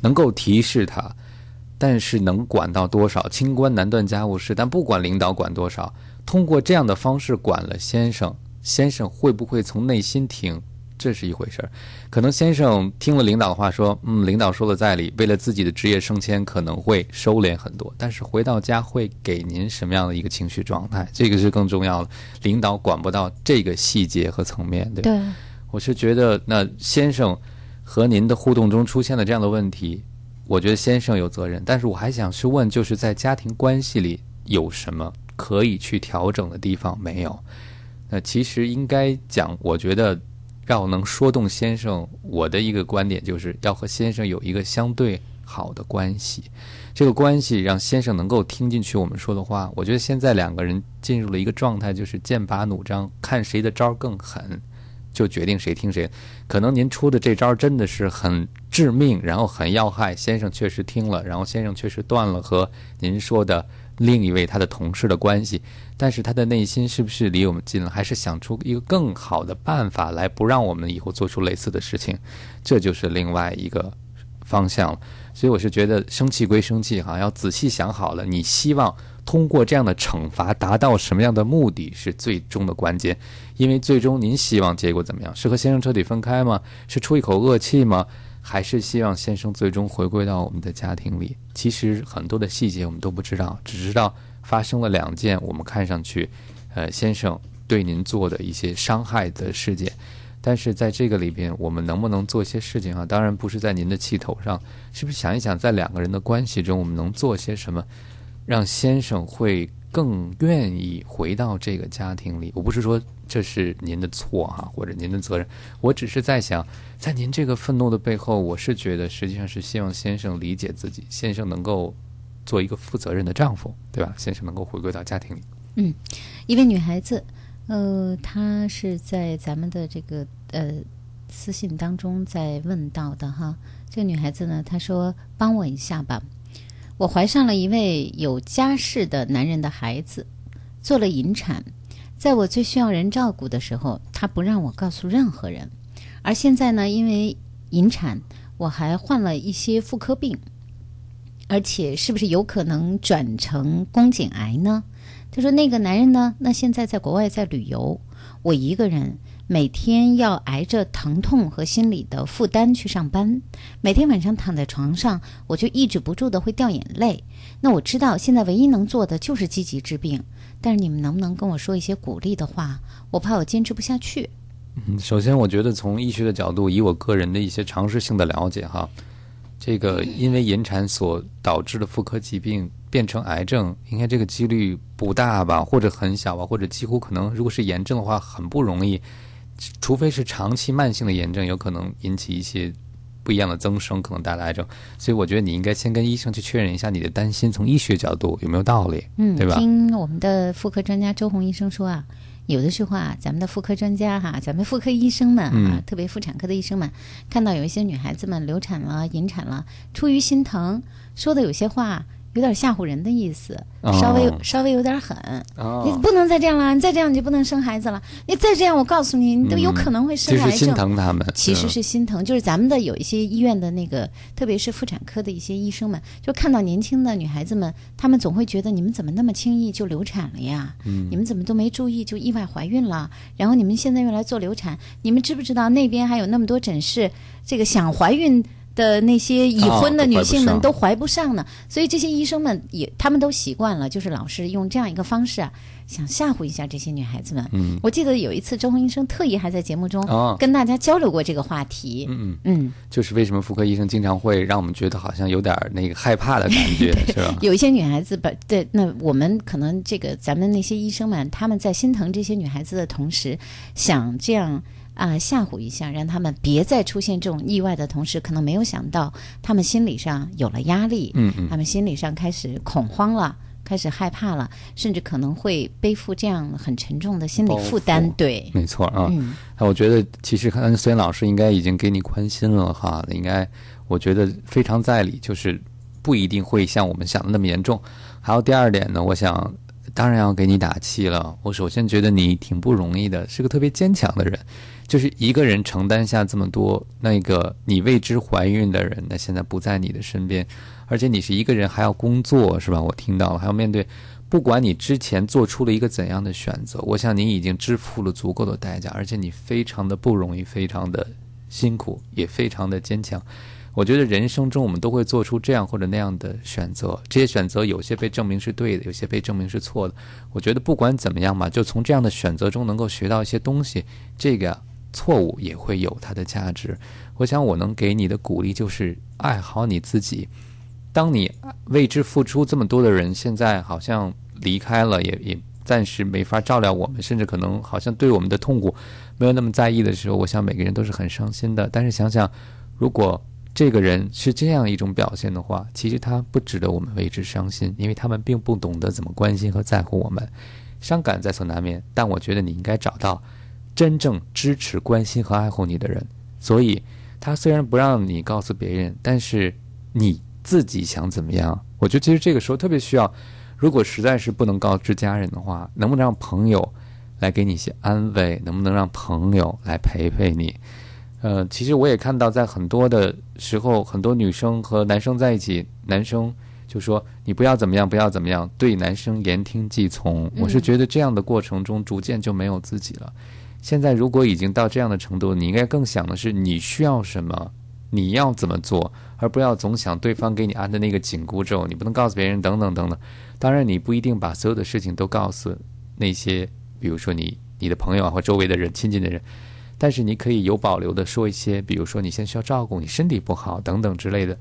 能够提示他，但是能管到多少？清官难断家务事。但不管领导管多少，通过这样的方式管了先生，先生会不会从内心听？这是一回事儿，可能先生听了领导的话，说，嗯，领导说的在理，为了自己的职业升迁，可能会收敛很多。但是回到家会给您什么样的一个情绪状态？这个是更重要的。领导管不到这个细节和层面，对对，我是觉得，那先生和您的互动中出现了这样的问题，我觉得先生有责任。但是我还想去问，就是在家庭关系里有什么可以去调整的地方没有？那其实应该讲，我觉得。要能说动先生，我的一个观点就是要和先生有一个相对好的关系。这个关系让先生能够听进去我们说的话。我觉得现在两个人进入了一个状态，就是剑拔弩张，看谁的招更狠，就决定谁听谁。可能您出的这招真的是很致命，然后很要害，先生确实听了，然后先生确实断了和您说的另一位他的同事的关系。但是他的内心是不是离我们近了，还是想出一个更好的办法来不让我们以后做出类似的事情？这就是另外一个方向了。所以我是觉得生气归生气，哈，要仔细想好了，你希望通过这样的惩罚达到什么样的目的是最终的关键。因为最终您希望结果怎么样？是和先生彻底分开吗？是出一口恶气吗？还是希望先生最终回归到我们的家庭里？其实很多的细节我们都不知道，只知道。发生了两件我们看上去，呃，先生对您做的一些伤害的事件，但是在这个里边，我们能不能做一些事情啊？当然不是在您的气头上，是不是想一想，在两个人的关系中，我们能做些什么，让先生会更愿意回到这个家庭里？我不是说这是您的错哈，或者您的责任，我只是在想，在您这个愤怒的背后，我是觉得实际上是希望先生理解自己，先生能够。做一个负责任的丈夫，对吧？先生能够回归到家庭里。嗯，一位女孩子，呃，她是在咱们的这个呃私信当中在问到的哈。这个女孩子呢，她说：“帮我一下吧，我怀上了一位有家室的男人的孩子，做了引产，在我最需要人照顾的时候，他不让我告诉任何人。而现在呢，因为引产，我还患了一些妇科病。”而且是不是有可能转成宫颈癌呢？他说：“那个男人呢？那现在在国外在旅游，我一个人每天要挨着疼痛和心理的负担去上班。每天晚上躺在床上，我就抑制不住的会掉眼泪。那我知道现在唯一能做的就是积极治病。但是你们能不能跟我说一些鼓励的话？我怕我坚持不下去。”嗯，首先我觉得从医学的角度，以我个人的一些常识性的了解，哈。这个因为引产所导致的妇科疾病变成癌症，应该这个几率不大吧，或者很小吧，或者几乎可能，如果是炎症的话，很不容易。除非是长期慢性的炎症，有可能引起一些不一样的增生，可能带来癌症。所以我觉得你应该先跟医生去确认一下你的担心，从医学角度有没有道理，嗯，对吧？听我们的妇科专家周红医生说啊。有的时候啊，咱们的妇科专家哈，咱们妇科医生们啊，特别妇产科的医生们，看到有一些女孩子们流产了、引产了，出于心疼，说的有些话。有点吓唬人的意思，稍微稍微有点狠。你不能再这样了，你再这样你就不能生孩子了。你再这样，我告诉你，你都有可能会生癌症。心疼他们，其实是心疼。就是咱们的有一些医院的那个，特别是妇产科的一些医生们，就看到年轻的女孩子们，他们总会觉得你们怎么那么轻易就流产了呀？你们怎么都没注意就意外怀孕了？然后你们现在又来做流产，你们知不知道那边还有那么多诊室，这个想怀孕？的那些已婚的女性们都怀不上呢，所以这些医生们也他们都习惯了，就是老是用这样一个方式啊，想吓唬一下这些女孩子们。嗯，我记得有一次周红医生特意还在节目中跟大家交流过这个话题。嗯嗯嗯，就是为什么妇科医生经常会让我们觉得好像有点那个害怕的感觉，[laughs] 是吧？有一些女孩子把对，那我们可能这个咱们那些医生们他们在心疼这些女孩子的同时，想这样。啊，吓唬一下，让他们别再出现这种意外的同时，可能没有想到，他们心理上有了压力，嗯嗯，他们心理上开始恐慌了，开始害怕了，甚至可能会背负这样很沉重的心理负担。对，没错啊。那我觉得，其实看孙老师应该已经给你宽心了哈，应该我觉得非常在理，就是不一定会像我们想的那么严重。还有第二点呢，我想当然要给你打气了。我首先觉得你挺不容易的，是个特别坚强的人。就是一个人承担下这么多，那个你为之怀孕的人，那现在不在你的身边，而且你是一个人还要工作，是吧？我听到了，还要面对，不管你之前做出了一个怎样的选择，我想你已经支付了足够的代价，而且你非常的不容易，非常的辛苦，也非常的坚强。我觉得人生中我们都会做出这样或者那样的选择，这些选择有些被证明是对的，有些被证明是错的。我觉得不管怎么样吧，就从这样的选择中能够学到一些东西，这个。错误也会有它的价值。我想我能给你的鼓励就是爱好你自己。当你为之付出这么多的人，现在好像离开了，也也暂时没法照料我们，甚至可能好像对我们的痛苦没有那么在意的时候，我想每个人都是很伤心的。但是想想，如果这个人是这样一种表现的话，其实他不值得我们为之伤心，因为他们并不懂得怎么关心和在乎我们。伤感在所难免，但我觉得你应该找到真正支持、关心和爱护你的人。所以，他虽然不让你告诉别人，但是你自己想怎么样？我觉得其实这个时候特别需要。如果实在是不能告知家人的话，能不能让朋友来给你一些安慰？能不能让朋友来陪陪你？呃，其实我也看到，在很多的时候，很多女生和男生在一起，男生就说你不要怎么样，不要怎么样，对男生言听计从。我是觉得这样的过程中，逐渐就没有自己了。现在如果已经到这样的程度，你应该更想的是你需要什么，你要怎么做，而不要总想对方给你安的那个紧箍咒，你不能告诉别人，等等等等。当然，你不一定把所有的事情都告诉那些，比如说你、你的朋友啊，或周围的人、亲近的人，但是你可以有保留的说一些，比如说你现在需要照顾，你身体不好等等之类的。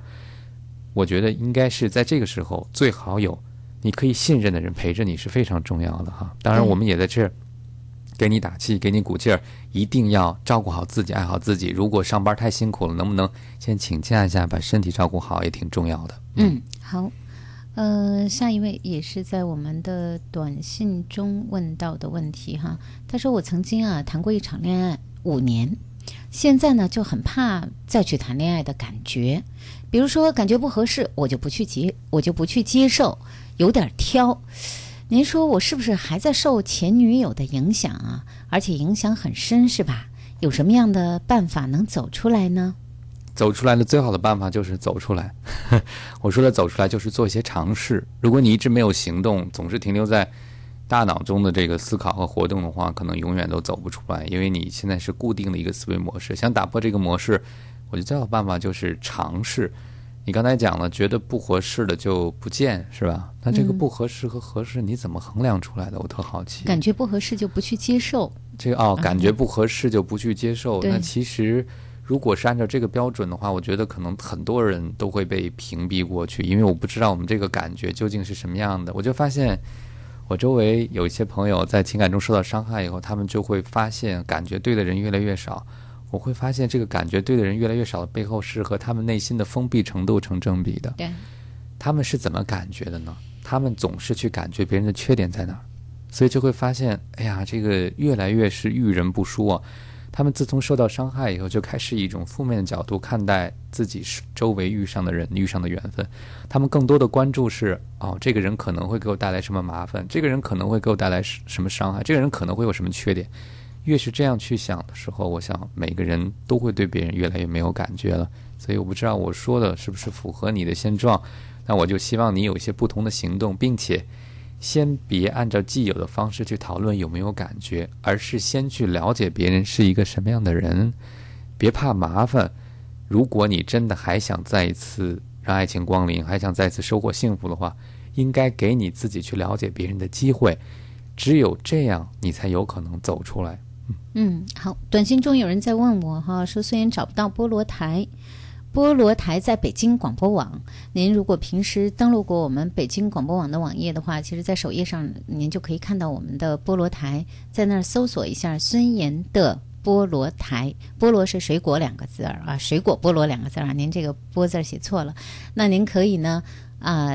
我觉得应该是在这个时候，最好有你可以信任的人陪着你是非常重要的哈。当然，我们也在这儿给你打气，给你鼓劲儿，一定要照顾好自己，爱好自己。如果上班太辛苦了，能不能先请假一下，把身体照顾好，也挺重要的。嗯，好。呃，下一位也是在我们的短信中问到的问题哈。他说：“我曾经啊谈过一场恋爱五年，现在呢就很怕再去谈恋爱的感觉。比如说感觉不合适，我就不去接，我就不去接受，有点挑。您说我是不是还在受前女友的影响啊？而且影响很深是吧？有什么样的办法能走出来呢？”走出来的最好的办法就是走出来。[laughs] 我说的走出来就是做一些尝试。如果你一直没有行动，总是停留在大脑中的这个思考和活动的话，可能永远都走不出来，因为你现在是固定的一个思维模式。想打破这个模式，我觉得最好的办法就是尝试。你刚才讲了，觉得不合适的就不见，是吧？那这个不合适和合适，你怎么衡量出来的？我特好奇。感觉不合适就不去接受。这个哦，感觉不合适就不去接受。那其实。如果是按照这个标准的话，我觉得可能很多人都会被屏蔽过去，因为我不知道我们这个感觉究竟是什么样的。我就发现，我周围有一些朋友在情感中受到伤害以后，他们就会发现感觉对的人越来越少。我会发现这个感觉对的人越来越少的背后，是和他们内心的封闭程度成正比的。对，他们是怎么感觉的呢？他们总是去感觉别人的缺点在哪儿，所以就会发现，哎呀，这个越来越是遇人不淑啊。他们自从受到伤害以后，就开始以一种负面的角度看待自己周围遇上的人、遇上的缘分。他们更多的关注是：哦，这个人可能会给我带来什么麻烦？这个人可能会给我带来什么伤害？这个人可能会有什么缺点？越是这样去想的时候，我想每个人都会对别人越来越没有感觉了。所以我不知道我说的是不是符合你的现状，那我就希望你有一些不同的行动，并且。先别按照既有的方式去讨论有没有感觉，而是先去了解别人是一个什么样的人。别怕麻烦。如果你真的还想再一次让爱情光临，还想再次收获幸福的话，应该给你自己去了解别人的机会。只有这样，你才有可能走出来。嗯，好。短信中有人在问我哈，说虽然找不到菠萝台。菠萝台在北京广播网。您如果平时登录过我们北京广播网的网页的话，其实，在首页上您就可以看到我们的菠萝台，在那儿搜索一下孙岩的菠萝台。菠萝是水果两个字儿啊，水果菠萝两个字儿啊，您这个菠字写错了。那您可以呢，啊，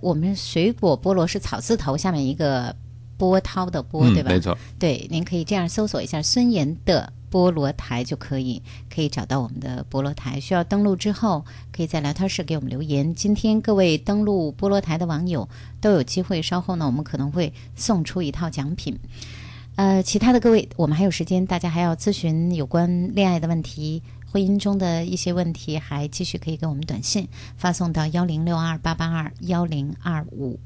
我们水果菠萝是草字头下面一个波涛的波，对吧？没错。对，您可以这样搜索一下孙岩的。菠萝台就可以，可以找到我们的菠萝台。需要登录之后，可以在聊天室给我们留言。今天各位登录菠萝台的网友都有机会，稍后呢，我们可能会送出一套奖品。呃，其他的各位，我们还有时间，大家还要咨询有关恋爱的问题、婚姻中的一些问题，还继续可以给我们短信发送到幺零六二八八二幺零二五。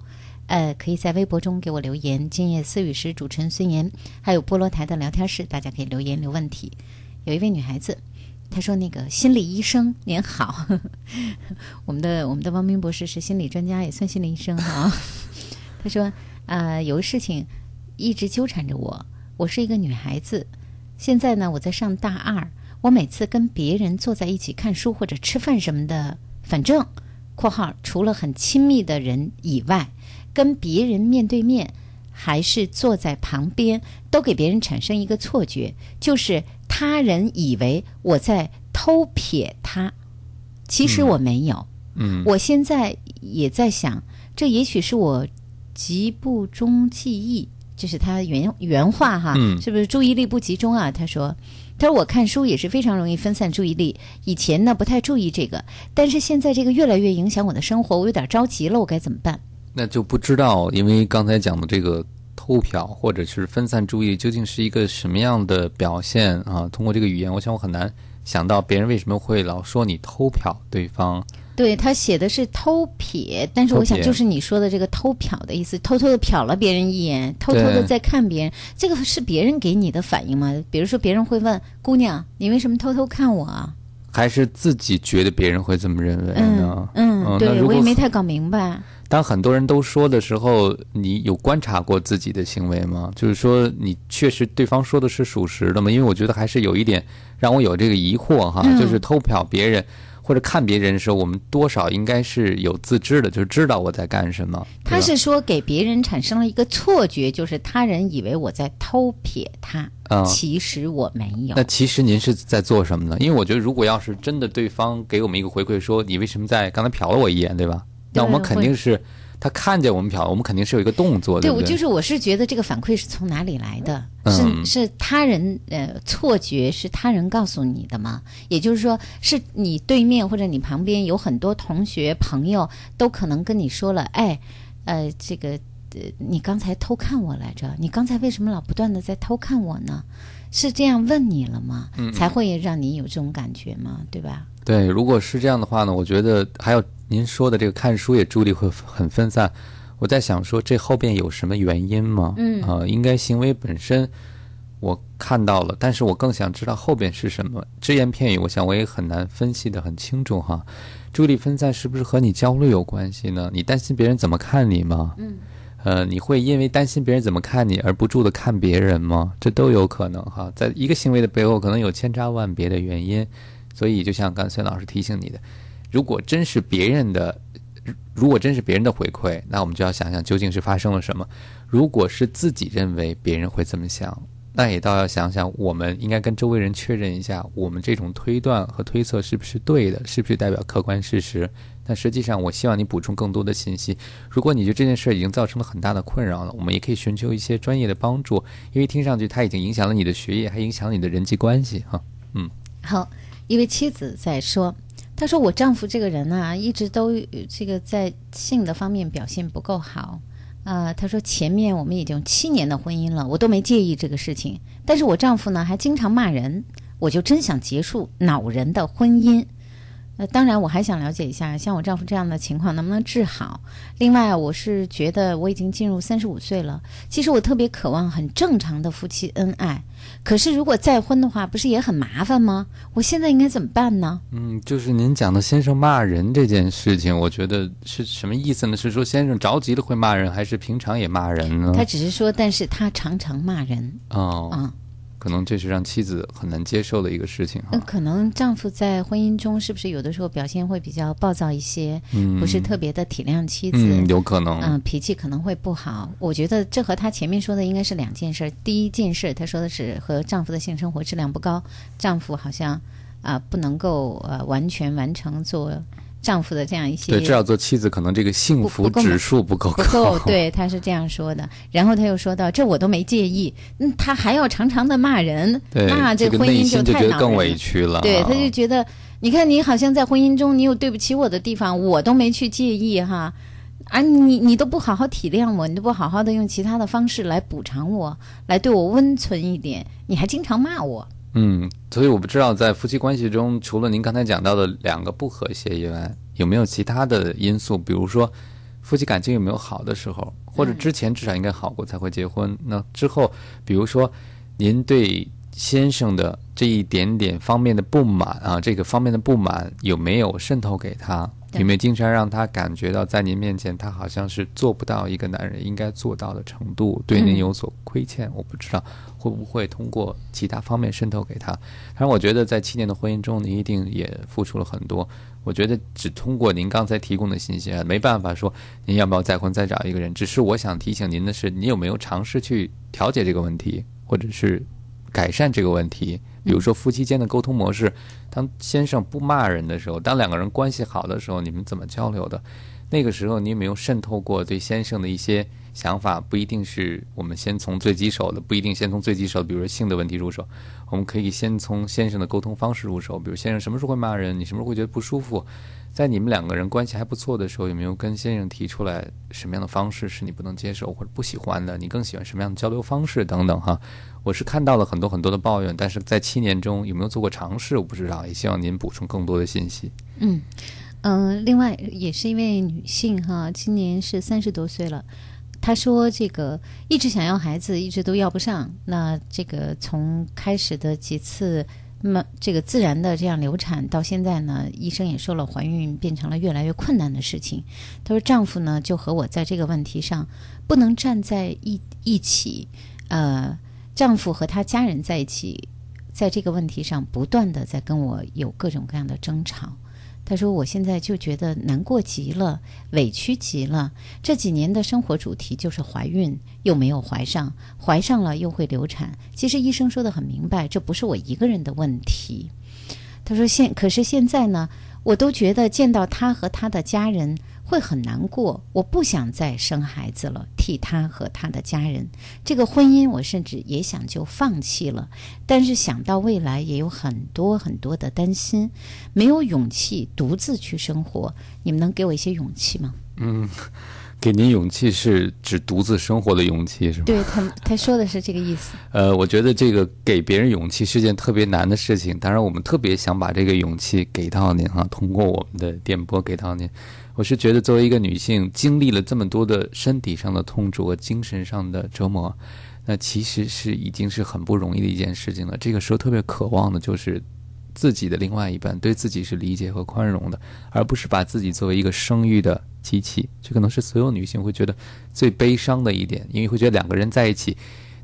呃，可以在微博中给我留言。今夜思雨时，主持人孙岩，还有菠萝台的聊天室，大家可以留言留问题。有一位女孩子，她说：“那个心理医生您好，[laughs] 我们的我们的汪明博士是心理专家，也算心理医生哈。[laughs] ”她说：“啊，有个事情一直纠缠着我。我是一个女孩子，现在呢我在上大二。我每次跟别人坐在一起看书或者吃饭什么的，反正（括号）除了很亲密的人以外。”跟别人面对面，还是坐在旁边，都给别人产生一个错觉，就是他人以为我在偷瞥他。其实我没有。嗯，我现在也在想，这也许是我极不中记忆，这是他原原话哈，嗯是不是注意力不集中啊？他说，他说我看书也是非常容易分散注意力，以前呢不太注意这个，但是现在这个越来越影响我的生活，我有点着急了，我该怎么办？那就不知道，因为刚才讲的这个偷瞟或者是分散注意力，究竟是一个什么样的表现啊？通过这个语言，我想我很难想到别人为什么会老说你偷瞟对方。对他写的是偷瞥，但是我想就是你说的这个偷瞟的意思，偷偷的瞟了别人一眼，偷偷的在看别人，这个是别人给你的反应吗？比如说别人会问姑娘，你为什么偷偷看我啊？还是自己觉得别人会这么认为呢？嗯，那对我也没太搞明白。当很多人都说的时候，你有观察过自己的行为吗？就是说，你确实对方说的是属实的吗？因为我觉得还是有一点让我有这个疑惑哈，嗯就是偷瞟别人或者看别人的时候，我们多少应该是有自知的，就是知道我在干什么。他是说给别人产生了一个错觉，就是他人以为我在偷瞥他，嗯其实我没有那。其实您是在做什么呢？因为我觉得，如果要是真的对方给我们一个回馈说你为什么在刚才瞟了我一眼，对吧？那我们肯定是他看见我们瞟，我们肯定是有一个动作，对？我就是我是觉得这个反馈是从哪里来的？嗯是是他人呃错觉是他人告诉你的吗？也就是说，是你对面或者你旁边有很多同学朋友都可能跟你说了，哎，呃，这个呃，你刚才偷看我来着，你刚才为什么老不断的在偷看我呢？是这样问你了吗？嗯嗯才会让你有这种感觉吗？对吧？对，如果是这样的话呢，我觉得还有您说的这个看书也注意力会很分散。我在想说，这后边有什么原因吗？嗯啊、应该行为本身我看到了，但是我更想知道后边是什么。只言片语，我想我也很难分析的很清楚哈。注意力分散是不是和你焦虑有关系呢？你担心别人怎么看你吗？嗯。呃，你会因为担心别人怎么看你而不住的看别人吗？这都有可能哈，在一个行为的背后，可能有千差万别的原因。所以，就像刚才孙老师提醒你的，如果真是别人的，如果真是别人的回馈，那我们就要想想究竟是发生了什么。如果是自己认为别人会这么想，那也倒要想想，我们应该跟周围人确认一下，我们这种推断和推测是不是对的，是不是代表客观事实。但实际上，我希望你补充更多的信息。如果你觉得这件事已经造成了很大的困扰了，我们也可以寻求一些专业的帮助，因为听上去它已经影响了你的学业，还影响了你的人际关系哈。嗯，好，一位妻子在说，她说我丈夫这个人啊，一直都这个在性的方面表现不够好。啊、她说前面我们已经七年的婚姻了，我都没介意这个事情，但是我丈夫呢还经常骂人，我就真想结束恼人的婚姻。呃，当然，我还想了解一下，像我丈夫这样的情况能不能治好？另外，我是觉得我已经进入三十五岁了，其实我特别渴望很正常的夫妻恩爱。可是如果再婚的话，不是也很麻烦吗？我现在应该怎么办呢？嗯，就是您讲的先生骂人这件事情，我觉得是什么意思呢？是说先生着急了会骂人，还是平常也骂人呢？他只是说，但是他常常骂人。哦，嗯可能这是让妻子很难接受的一个事情那哈。可能丈夫在婚姻中是不是有的时候表现会比较暴躁一些，嗯不是特别的体谅妻子？嗯，有可能。嗯，脾气可能会不好。我觉得这和他前面说的应该是两件事儿。第一件事，他说的是和丈夫的性生活质量不高，丈夫好像啊、不能够呃完全完成做丈夫的这样一些对，至少做妻子，可能这个幸福指数不够不够，[laughs] 对，他是这样说的。然后他又说到，这我都没介意，嗯，他还要常常的骂人，对，那这婚姻就太觉得更委。屈了。对，他啊就觉得，你看你好像在婚姻中，你有对不起我的地方，我都没去介意哈，啊你你都不好好体谅我，你都不好好的用其他的方式来补偿我，来对我温存一点，你还经常骂我。嗯，所以我不知道在夫妻关系中，除了您刚才讲到的两个不和谐以外，有没有其他的因素？比如说，夫妻感情有没有好的时候，或者之前至少应该好过才会结婚。那之后，比如说，您对先生的这一点点方面的不满啊，这个方面的不满有没有渗透给他？对有没有经常让他感觉到在您面前，他好像是做不到一个男人应该做到的程度，对您嗯有所亏欠？我不知道会不会通过其他方面渗透给他。但是，我觉得在七年的婚姻中，您一定也付出了很多。我觉得只通过您刚才提供的信息啊，没办法说您要不要再婚再找一个人。只是我想提醒您的是，您有没有尝试去调解这个问题，或者是改善这个问题。比如说夫妻间的沟通模式，当先生不骂人的时候，当两个人关系好的时候，你们怎么交流的？那个时候你有没有渗透过对先生的一些想法？不一定是我们先从最棘手的，不一定先从最棘手，比如说性的问题入手。我们可以先从先生的沟通方式入手，比如先生什么时候会骂人，你什么时候会觉得不舒服？在你们两个人关系还不错的时候，有没有跟先生提出来什么样的方式是你不能接受或者不喜欢的？你更喜欢什么样的交流方式等等哈？我是看到了很多很多的抱怨，但是在七年中有没有做过尝试，我不知道，也希望您补充更多的信息。嗯嗯，另外也是一位女性哈，今年是三十多岁了。她说这个一直想要孩子，一直都要不上。那这个从开始的几次。那么，这个自然的这样流产到现在呢，医生也说了，怀孕变成了越来越困难的事情。她说，丈夫呢就和我在这个问题上不能站在一一起，呃，丈夫和他家人在一起，在这个问题上不断的在跟我有各种各样的争吵。他说：“我现在就觉得难过极了，委屈极了。这几年的生活主题就是怀孕，又没有怀上，怀上了又会流产。其实医生说的很明白，这不是我一个人的问题。”他说：“现可是现在呢，我都觉得见到他和他的家人。”会很难过，我不想再生孩子了，替他和他的家人。这个婚姻，我甚至也想就放弃了。但是想到未来，也有很多很多的担心，没有勇气独自去生活。你们能给我一些勇气吗？嗯，给您勇气是指独自生活的勇气是吗？对他，他说的是这个意思。呃，我觉得这个给别人勇气是件特别难的事情。当然，我们特别想把这个勇气给到您哈，通过我们的电波给到您。我是觉得，作为一个女性，经历了这么多的身体上的痛楚和精神上的折磨，那其实是已经是很不容易的一件事情了。这个时候特别渴望的就是自己的另外一半对自己是理解和宽容的，而不是把自己作为一个生育的机器。这可能是所有女性会觉得最悲伤的一点，因为会觉得两个人在一起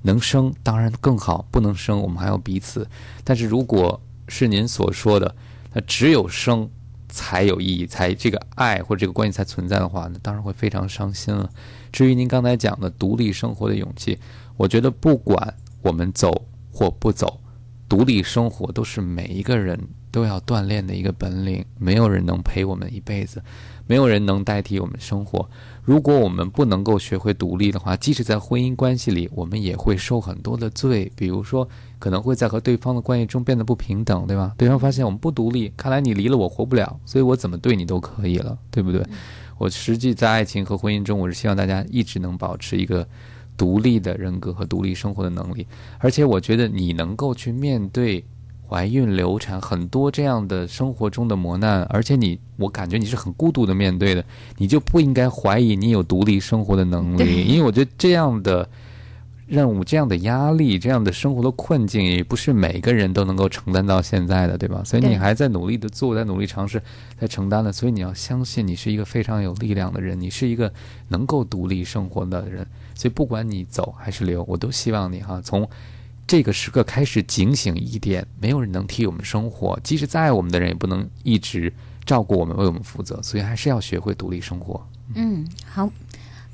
能生当然更好，不能生我们还要彼此。但是如果是您所说的，那只有生。才有意义，才这个爱或者这个关系才存在的话，那当然会非常伤心了。至于您刚才讲的独立生活的勇气，我觉得不管我们走或不走，独立生活都是每一个人都要锻炼的一个本领。没有人能陪我们一辈子，没有人能代替我们生活。如果我们不能够学会独立的话，即使在婚姻关系里，我们也会受很多的罪。比如说，可能会在和对方的关系中变得不平等，对吧？对方发现我们不独立，看来你离了我活不了，所以我怎么对你都可以了，对不对？我实际在爱情和婚姻中，我是希望大家一直能保持一个独立的人格和独立生活的能力。而且，我觉得你能够去面对。怀孕、流产，很多这样的生活中的磨难，而且你，我感觉你是很孤独的面对的，你就不应该怀疑你有独立生活的能力，因为我觉得这样的任务、这样的压力、这样的生活的困境，也不是每个人都能够承担到现在的，对吧？所以你还在努力的做，在努力尝试，在承担了，所以你要相信，你是一个非常有力量的人，你是一个能够独立生活的人，所以不管你走还是留，我都希望你哈从。这个时刻开始警醒一点，没有人能替我们生活，即使再爱我们的人，也不能一直照顾我们、为我们负责，所以还是要学会独立生活。嗯，好，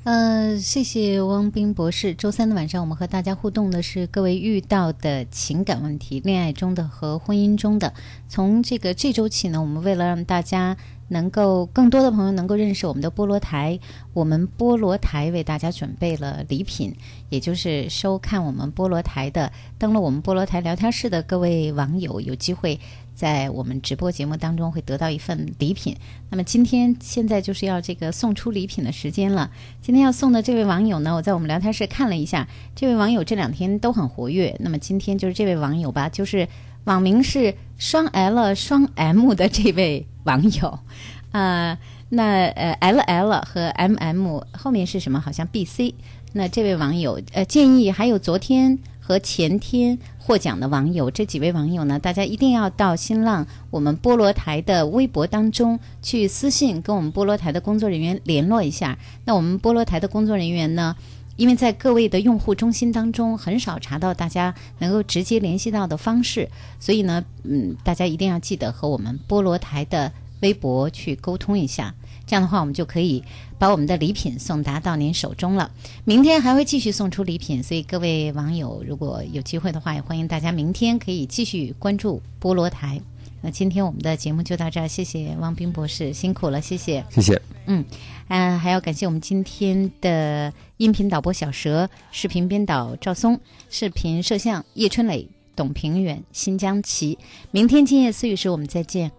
呃，谢谢汪斌博士。周三的晚上，我们和大家互动的是各位遇到的情感问题，恋爱中的和婚姻中的。从这个这周起呢，我们为了让大家。能够更多的朋友能够认识我们的菠萝台，我们菠萝台为大家准备了礼品，也就是收看我们菠萝台的登了我们菠萝台聊天室的各位网友，有机会在我们直播节目当中会得到一份礼品。那么今天现在就是要这个送出礼品的时间了。今天要送的这位网友呢，我在我们聊天室看了一下，这位网友这两天都很活跃。那么今天就是这位网友吧，就是网名是双 L 双 M 的这位。网友，啊，[laughs] 那呃，L L 和 M M 后面是什么？好像 B C。那这位网友呃建议，还有昨天和前天获奖的网友，这几位网友呢，大家一定要到新浪我们菠萝台的微博当中去私信，跟我们菠萝台的工作人员联络一下。那我们菠萝台的工作人员呢，因为在各位的用户中心当中很少查到大家能够直接联系到的方式，所以呢，嗯，大家一定要记得和我们菠萝台的。微博去沟通一下。这样的话，我们就可以把我们的礼品送达到您手中了。明天还会继续送出礼品，所以各位网友如果有机会的话，也欢迎大家明天可以继续关注菠萝台。那今天我们的节目就到这儿，谢谢汪斌博士，辛苦了，谢谢，谢谢。嗯，嗯、还要感谢我们今天的音频导播小蛇，视频编导赵松，视频摄像叶春磊、董平远、新疆奇。明天今夜思雨时我们再见。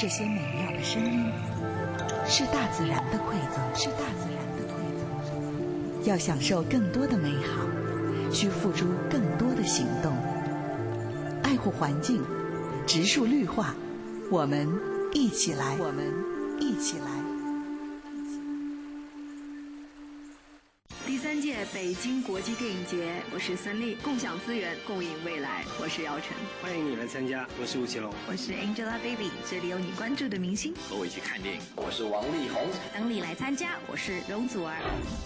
这些美妙的声音是大自然的馈赠，是大自然的馈赠。要享受更多的美好，需付出更多的行动。爱护环境，植树绿化，我们一起来，我们一起来。京国际电影节，我是孙俪，共享资源，共赢未来。我是姚晨，欢迎你来参加，我是吴奇隆，我是 Angelababy，这里有你关注的明星。和我一起看电影，我是王力宏，等你来参加。我是容祖儿，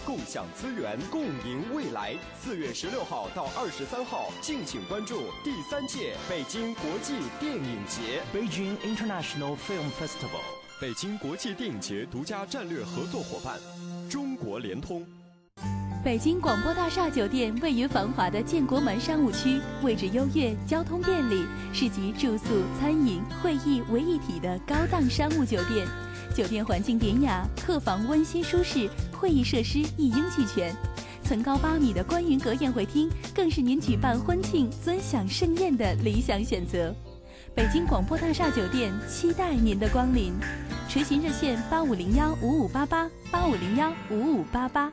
共享资源，共赢未来。四月十六号到二十三号，敬请关注第三届北京国际电影节 Beijing International Film Festival。北京国际电影节独家战略合作伙伴，中国联通。北京广播大厦酒店位于繁华的建国门商务区，位置优越，交通便利，是集住宿、餐饮、会议为一体的高档商务酒店。酒店环境典雅，客房温馨舒适，会议设施一应俱全。层高八米的观云阁宴会厅，更是您举办婚庆、尊享盛宴的理想选择。北京广播大厦酒店期待您的光临，垂询热线八五零幺五五八八八五零幺五五八八。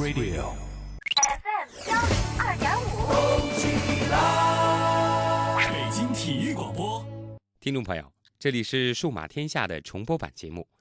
Radio。FM 幺零二点五，动起来。北京体育广播。听众朋友，这里是数码天下的重播版节目，